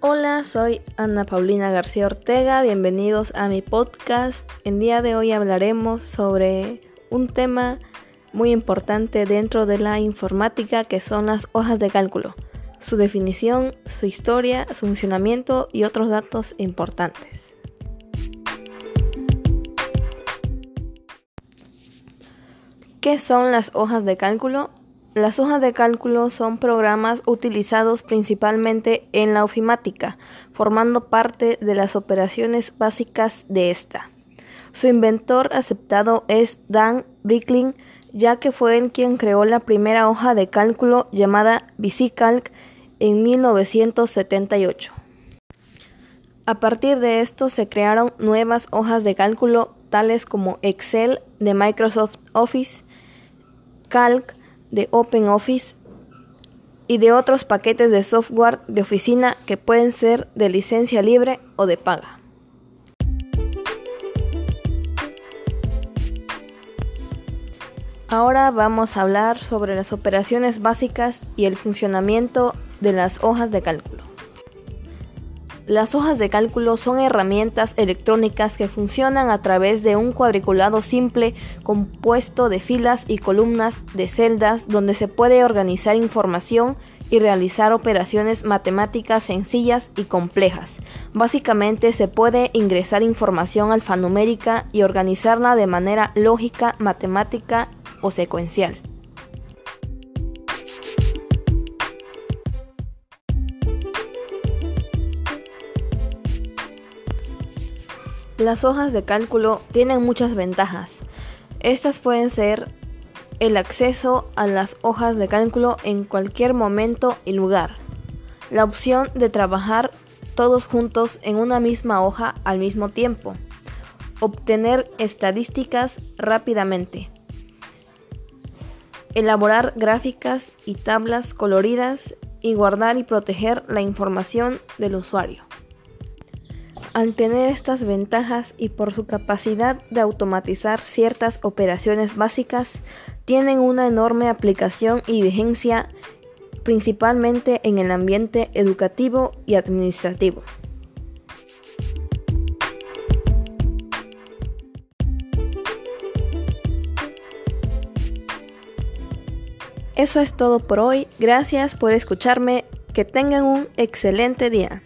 Hola, soy Ana Paulina García Ortega, bienvenidos a mi podcast. El día de hoy hablaremos sobre un tema muy importante dentro de la informática que son las hojas de cálculo, su definición, su historia, su funcionamiento y otros datos importantes. ¿Qué son las hojas de cálculo? Las hojas de cálculo son programas utilizados principalmente en la ofimática, formando parte de las operaciones básicas de esta. Su inventor aceptado es Dan Bricklin, ya que fue él quien creó la primera hoja de cálculo llamada VisiCalc en 1978. A partir de esto se crearon nuevas hojas de cálculo tales como Excel de Microsoft Office, Calc de OpenOffice y de otros paquetes de software de oficina que pueden ser de licencia libre o de paga. Ahora vamos a hablar sobre las operaciones básicas y el funcionamiento de las hojas de cálculo. Las hojas de cálculo son herramientas electrónicas que funcionan a través de un cuadriculado simple compuesto de filas y columnas de celdas donde se puede organizar información y realizar operaciones matemáticas sencillas y complejas. Básicamente se puede ingresar información alfanumérica y organizarla de manera lógica, matemática o secuencial. Las hojas de cálculo tienen muchas ventajas. Estas pueden ser el acceso a las hojas de cálculo en cualquier momento y lugar. La opción de trabajar todos juntos en una misma hoja al mismo tiempo. Obtener estadísticas rápidamente. Elaborar gráficas y tablas coloridas y guardar y proteger la información del usuario. Al tener estas ventajas y por su capacidad de automatizar ciertas operaciones básicas, tienen una enorme aplicación y vigencia principalmente en el ambiente educativo y administrativo. Eso es todo por hoy. Gracias por escucharme. Que tengan un excelente día.